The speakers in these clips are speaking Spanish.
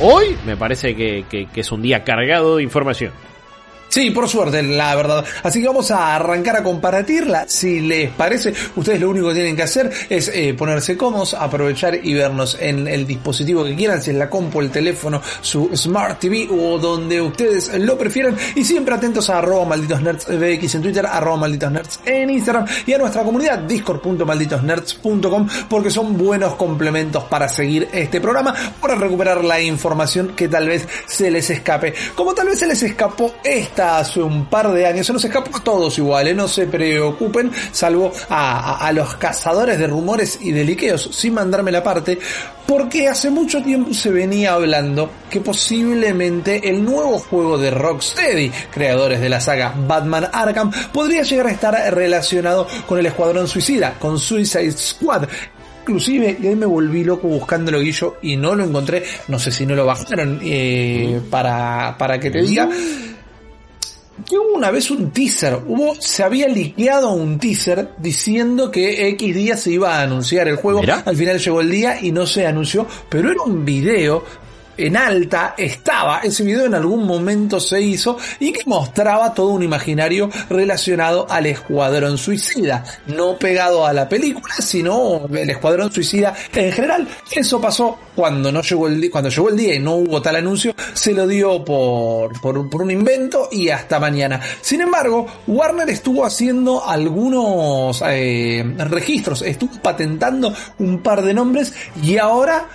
hoy me parece que, que es un día cargado de información. Sí, por suerte, la verdad. Así que vamos a arrancar a compartirla. Si les parece, ustedes lo único que tienen que hacer es eh, ponerse cómodos, aprovechar y vernos en el dispositivo que quieran, si es la compu, el teléfono, su Smart TV o donde ustedes lo prefieran. Y siempre atentos a arroba malditos nerds BX en Twitter, arroba malditos nerds en Instagram y a nuestra comunidad discord.malditosnerds.com porque son buenos complementos para seguir este programa, para recuperar la información que tal vez se les escape. Como tal vez se les escapó esta hace un par de años. Se nos escapó a todos igual, ¿eh? no se preocupen, salvo a, los cazadores de rumores y de liqueos, sin mandarme la parte, porque hace mucho tiempo se venía hablando que posiblemente el nuevo juego de Rocksteady, creadores de la saga Batman Arkham, podría llegar a estar relacionado con el Escuadrón Suicida, con Suicide Squad, inclusive, y ahí me volví loco buscándolo Guillo y no lo encontré, no sé si no lo bajaron eh, para, para que te diga hubo una vez un teaser, hubo, se había liqueado un teaser diciendo que X día se iba a anunciar el juego. Al final llegó el día y no se anunció, pero era un video en alta estaba, ese video en algún momento se hizo y que mostraba todo un imaginario relacionado al Escuadrón Suicida, no pegado a la película, sino el Escuadrón Suicida en general. Eso pasó cuando no llegó el día, cuando llegó el día y no hubo tal anuncio, se lo dio por, por, un invento y hasta mañana. Sin embargo, Warner estuvo haciendo algunos eh, registros, estuvo patentando un par de nombres y ahora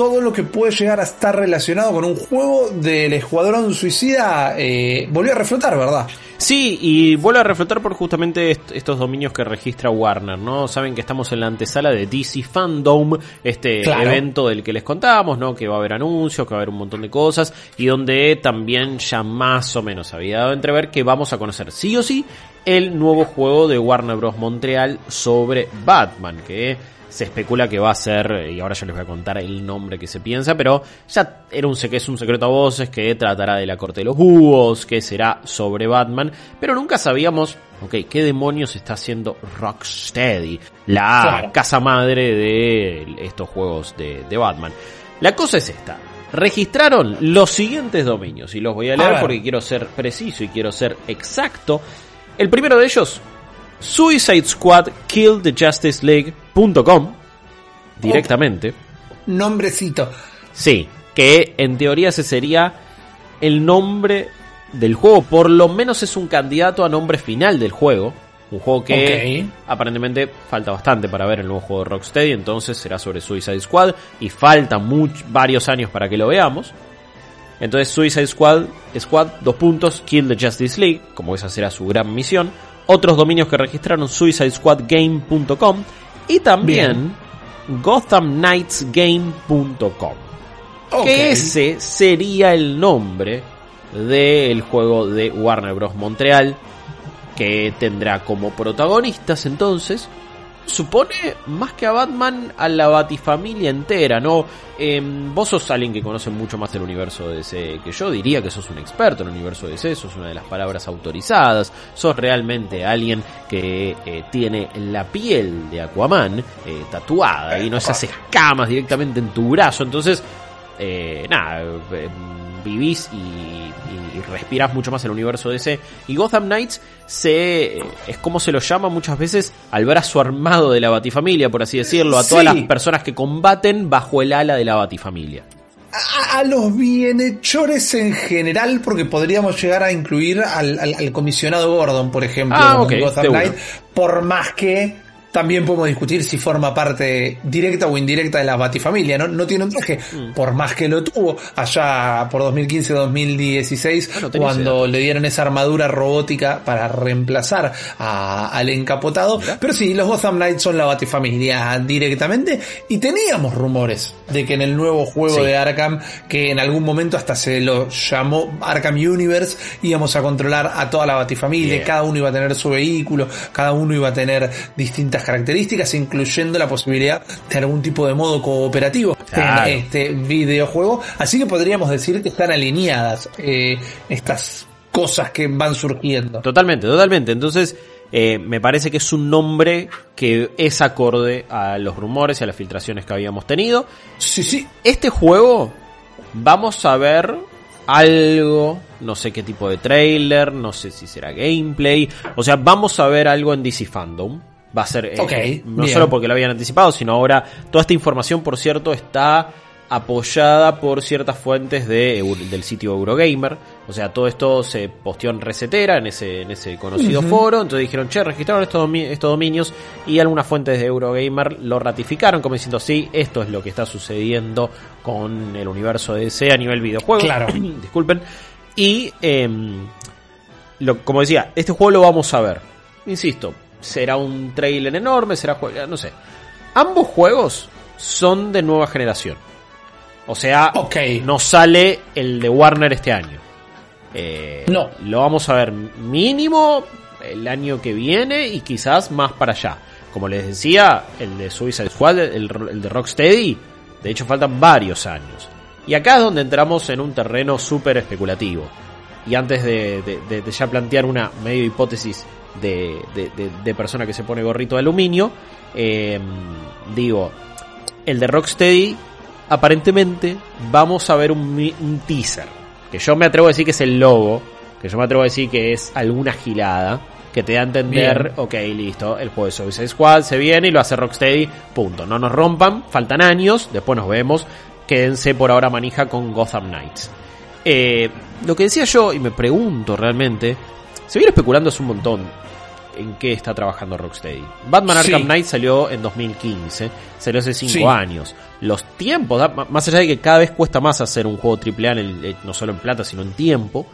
todo lo que puede llegar a estar relacionado con un juego del Escuadrón Suicida eh, volvió a reflotar, ¿verdad? Sí, y vuelve a reflotar por justamente estos dominios que registra Warner, ¿no? Saben que estamos en la antesala de DC Fandom, este evento del que les contábamos, ¿no? Que va a haber anuncios, que va a haber un montón de cosas, y donde también ya más o menos había dado a entrever que vamos a conocer sí o sí el nuevo juego de Warner Bros. Montreal sobre Batman, que se especula que va a ser, y ahora yo les voy a contar el nombre que se piensa, pero ya era un, es un secreto a voces que tratará de la corte de los búhos, que será sobre Batman, pero nunca sabíamos, ok, qué demonios está haciendo Rocksteady, la casa madre de estos juegos de, Batman. La cosa es esta. Registraron los siguientes dominios y los voy a leer porque quiero ser preciso y quiero ser exacto. El primero de ellos, Suicide Squad Kill the Justice League.com directamente. nombrecito. Sí, que en teoría ese sería el nombre del juego. Por lo menos es un candidato a nombre final del juego. Un juego que aparentemente falta bastante para ver el nuevo juego de Rocksteady. Entonces será sobre Suicide Squad. Y faltan varios años para que lo veamos. Entonces Suicide Squad, Squad, dos puntos, Kill the Justice League, como esa será su gran misión. Otros dominios que registraron suicidesquadgame.com y también gothamknightsgame.com. Que ese sería el nombre del juego de Warner Bros. Montreal que tendrá como protagonistas entonces supone más que a Batman a la Batifamilia entera, ¿no? Em, vos sos alguien que conoce mucho más el universo de DC que yo, diría que sos un experto en el universo de DC, sos una de las palabras autorizadas, sos realmente alguien que eh, tiene la piel de Aquaman eh, tatuada y no esas escamas directamente en tu brazo, entonces, eh, nada, vivís y, respiras mucho más el universo ese. Y Gotham Knights se, es como se lo llama muchas veces al brazo armado de la Batifamilia, por así decirlo, a todas las personas que combaten bajo el ala de la Batifamilia. A, los bienhechores en general, porque podríamos llegar a incluir al, comisionado Gordon, por ejemplo, ah, Gotham Knight, por más que también podemos discutir si forma parte directa o indirecta de la Batifamilia, ¿no? No tiene un traje, mm. por más que lo tuvo allá por 2015-2016, ah, cuando le dieron esa armadura robótica para reemplazar al encapotado. Pero sí, los Gotham Knights son la Batifamilia directamente y teníamos rumores de que en el nuevo juego de Arkham, que en algún momento hasta se lo llamó Arkham Universe, íbamos a controlar a toda la Batifamilia, cada uno iba a tener su vehículo, cada uno iba a tener distintas características, incluyendo la posibilidad de algún tipo de modo cooperativo en este videojuego. Así que podríamos decir que están alineadas eh, estas cosas que van surgiendo. Totalmente, totalmente. Entonces, eh, me parece que es un nombre que es acorde a los rumores y a las filtraciones que habíamos tenido. Sí, sí. Este juego vamos a ver algo, no sé qué tipo de trailer, no sé si será gameplay, o sea, vamos a ver algo en DC Fandom. Va a ser, eh, no solo porque lo habían anticipado, sino ahora toda esta información, por cierto, está apoyada por ciertas fuentes de, del sitio Eurogamer. O sea, todo esto se posteó en Resetera, en ese, en ese conocido foro. Entonces dijeron, che, registraron estos, estos dominios y algunas fuentes de Eurogamer lo ratificaron como diciendo, sí, esto es lo que está sucediendo con el universo de DC a nivel videojuego. Claro. Disculpen. Y, em, lo, como decía, este juego lo vamos a ver. Insisto, será un trailer enorme, será juego, no sé. Ambos juegos son de nueva generación. O sea, no sale el de Warner este año. Eh, no. Lo vamos a ver mínimo el año que viene y quizás más para allá. Como les decía, el de Suicide Squad, el, de Rocksteady, de hecho faltan varios años. Y acá es donde entramos en un terreno súper especulativo. Y antes de, ya plantear una medio hipótesis de, persona que se pone gorrito de aluminio, eh, digo, el de Rocksteady aparentemente vamos a ver un, teaser. Que yo me atrevo a decir que es el logo. Que yo me atrevo a decir que es alguna gilada. Que te da a entender, ok, listo, el juego de Suicide Squad se viene y lo hace Rocksteady, punto. No nos rompan, faltan años, después nos vemos. Quédense por ahora manija con Gotham Knights. Eh, lo que decía yo, y me pregunto realmente, se viene especulando hace un montón en qué está trabajando Rocksteady. Batman Arkham Knight salió en 2015, salió hace 5 años los tiempos, más allá de que cada vez cuesta más hacer un juego AAA, en eh, no solo en plata, sino en tiempo,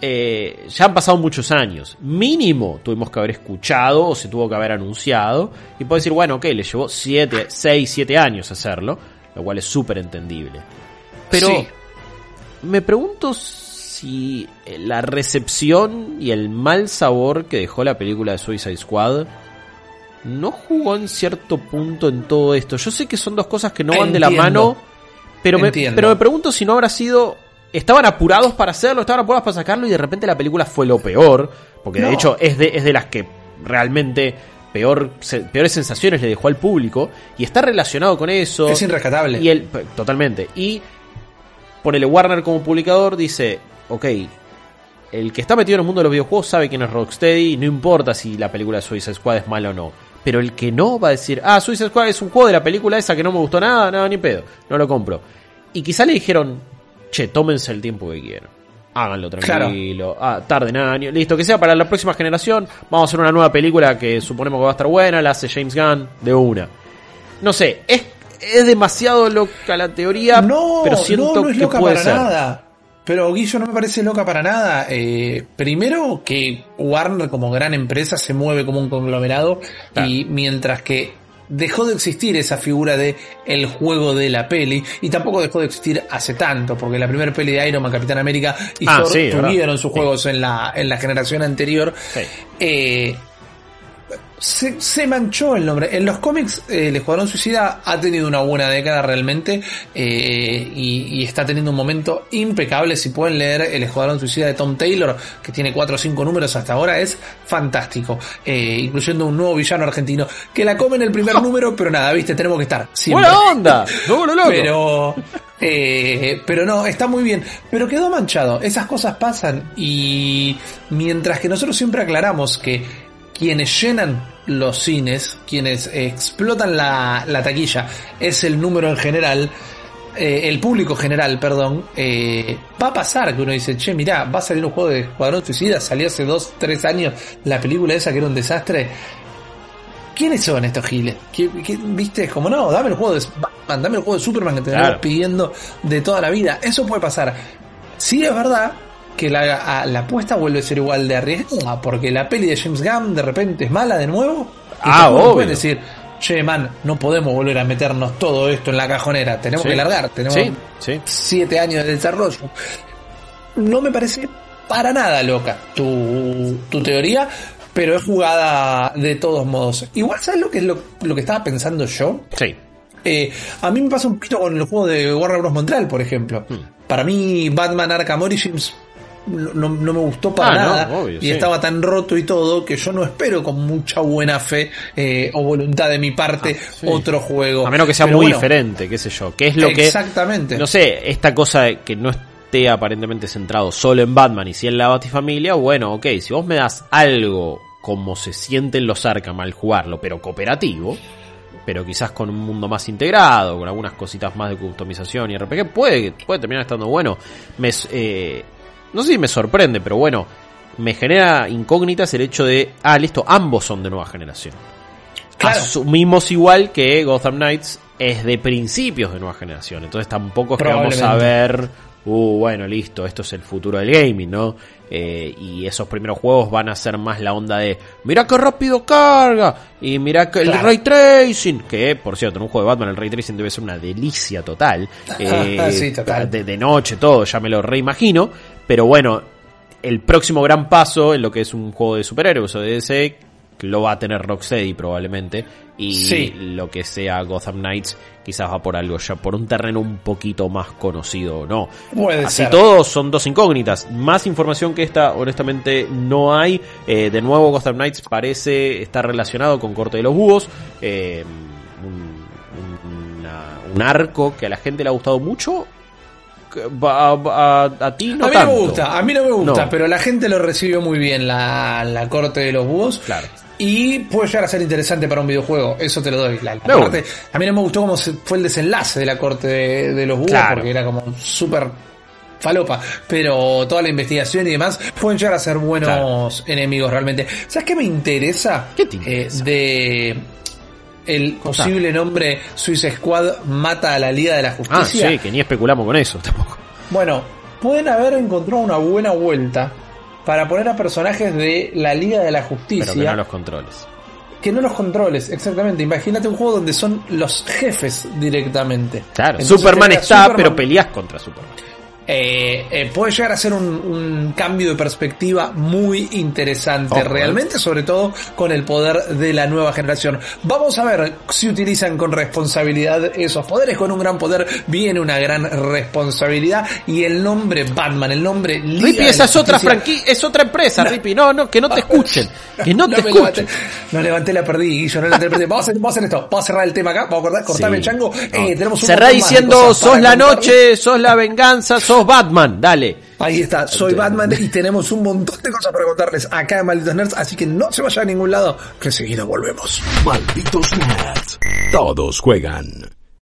eh, ya han pasado muchos años. Mínimo tuvimos que haber escuchado o se tuvo que haber anunciado. Y puedo decir, bueno, ok, le llevó 7, 6, 7 años hacerlo, lo cual es súper entendible. Pero me pregunto si la recepción y el mal sabor que dejó la película de Suicide Squad no jugó en cierto punto en todo esto. Yo sé que son dos cosas que no van de la mano, pero me, pero me pregunto si no habrá sido... Estaban apurados para hacerlo, estaban apurados para sacarlo y de repente la película fue lo peor, porque de hecho es de, es de las que realmente peor, peores sensaciones le dejó al público y está relacionado con eso. Es irrescatable. Y él, totalmente. Y ponele Warner como publicador, dice, ok, el que está metido en el mundo de los videojuegos sabe quién es Rocksteady, no importa si la película de Suicide Squad es mala o no. Pero el que no va a decir, ah, Suicide Squad es un juego de la película esa que no me gustó nada, nada, ni pedo, no lo compro. Y quizá le dijeron, che, tómense el tiempo que quieran. Háganlo tranquilo, ah, tarden años, listo, que sea para la próxima generación. Vamos a hacer una nueva película que suponemos que va a estar buena, la hace James Gunn de una. No sé, es, es demasiado loca la teoría, no, pero siento no, no es que loca puede para ser. Nada. Pero Guillo no me parece loca para nada. Eh, primero que Warner como gran empresa se mueve como un conglomerado y mientras que dejó de existir esa figura de el juego de la peli y tampoco dejó de existir hace tanto porque la primera peli de Iron Man, Capitán América y ah, Thor tuvieron sus juegos en la en la generación anterior. Eh, se, manchó el nombre. En los cómics, eh, el Escuadrón Suicida ha tenido una buena década realmente eh, y, está teniendo un momento impecable. Si pueden leer El Escuadrón Suicida de Tom Taylor, que tiene 4 o 5 números hasta ahora, es fantástico. Eh, incluyendo un nuevo villano argentino que la come en el primer número, pero nada, viste, tenemos que estar. ¡Buena onda! ¡No, loco! Pero, pero no, está muy bien. Pero quedó manchado. Esas cosas pasan y mientras que nosotros siempre aclaramos que quienes llenan los cines, quienes explotan la, taquilla, es el número en general, eh, el público general, perdón, eh, va a pasar que uno dice, che, mirá, va a salir un juego de Escuadrón Suicida, salió hace dos, tres años la película esa que era un desastre. ¿Quiénes son estos giles? ¿Qué, viste Como no, dame el juego de Batman, dame el juego de Superman que te claro. pidiendo de toda la vida. Eso puede pasar. Sí es verdad que la, la apuesta vuelve a ser igual de arriesgada, porque la peli de James Gunn de repente es mala de nuevo. ah, obvio. decir, che, man, no podemos volver a meternos todo esto en la cajonera, tenemos que largar, tenemos siete años de desarrollo. No me parece para nada loca tu, tu teoría, pero es jugada de todos modos. Igual, ¿sabes lo que es lo, lo que estaba pensando yo? Sí. Eh, a mí me pasa un poquito con el juego de Warner Bros. Montreal, por ejemplo. Hmm. Para mí, Batman Arkham Origins no, me gustó para ah, nada y estaba tan roto y todo que yo no espero con mucha buena fe eh, o voluntad de mi parte ah, otro juego. A menos que sea muy diferente, qué sé yo. ¿Qué es lo que. Exactamente. No sé, esta cosa que no esté aparentemente centrado solo en Batman y si en la Batifamilia, bueno, ok, si vos me das algo como se sienten los Arkham al jugarlo, pero cooperativo pero quizás con un mundo más integrado, con algunas cositas más de customización y RPG, puede, puede terminar estando bueno. Me, eh, no sé si me sorprende, pero bueno, me genera incógnitas el hecho de, ah, listo, ambos son de nueva generación. Asumimos igual que Gotham Knights es de principios de nueva generación, entonces tampoco es que vamos a ver uh, bueno, listo, esto es el futuro del gaming, ¿no? Eh, y esos primeros juegos van a ser más la onda de, mira qué rápido carga, y mira que el ray tracing, que por cierto, en un juego de Batman el ray tracing debe ser una delicia total, eh, De, noche, todo, ya me lo reimagino, pero bueno, el próximo gran paso en lo que es un juego de superhéroes o de DC lo va a tener Rocksteady probablemente y lo que sea Gotham Knights quizás va por algo ya por un terreno un poquito más conocido o no. Puede Así todos son dos incógnitas. Más información que esta honestamente no hay. Eh, de nuevo Gotham Knights parece estar relacionado con Corte de los Búhos. Eh, un, arco que a la gente le ha gustado mucho a, ti no a mí no me gusta, a mí no me gusta, pero la gente lo recibió muy bien la, la corte de los búhos. Claro. Y puede llegar a ser interesante para un videojuego, eso te lo doy. La, a mí no me gustó cómo fue el desenlace de la corte de, los búhos, porque era como súper falopa, pero toda la investigación y demás pueden llegar a ser buenos enemigos realmente. ¿Sabes qué me interesa? ¿Qué eh, de el posible nombre Suicide Squad mata a la Liga de la Justicia. Ah, sí, que ni especulamos con eso tampoco. Bueno, pueden haber encontrado una buena vuelta para poner a personajes de la Liga de la Justicia. Pero que no los controles. Que no los controles, exactamente. Imagínate un juego donde son los jefes directamente. Claro, Superman está, pero peleas contra Superman. Eh, eh, puede llegar a ser un, cambio de perspectiva muy interesante, eh. realmente, sobre todo con el poder de la nueva generación. Vamos a ver si utilizan con responsabilidad esos poderes. Con un gran poder viene una gran responsabilidad y el nombre Batman, el nombre Liga esa es otra franquicia, es otra empresa, no, No, no, que no te escuchen, que no, te escuchen. no levanté la perdí, yo no levanté la perdí. Vamos a, hacer, vamos a hacer esto, vamos a cerrar el tema acá, vamos a cortar, cortarme el chango. Eh, tenemos Cerrá diciendo, sos la noche, sos la venganza, sos sos Batman, dale. Ahí está, soy Batman y tenemos un montón de cosas para contarles acá en Malditos Nerds, así que no se vayan a ningún lado, que enseguida volvemos. Malditos Nerds. Todos juegan.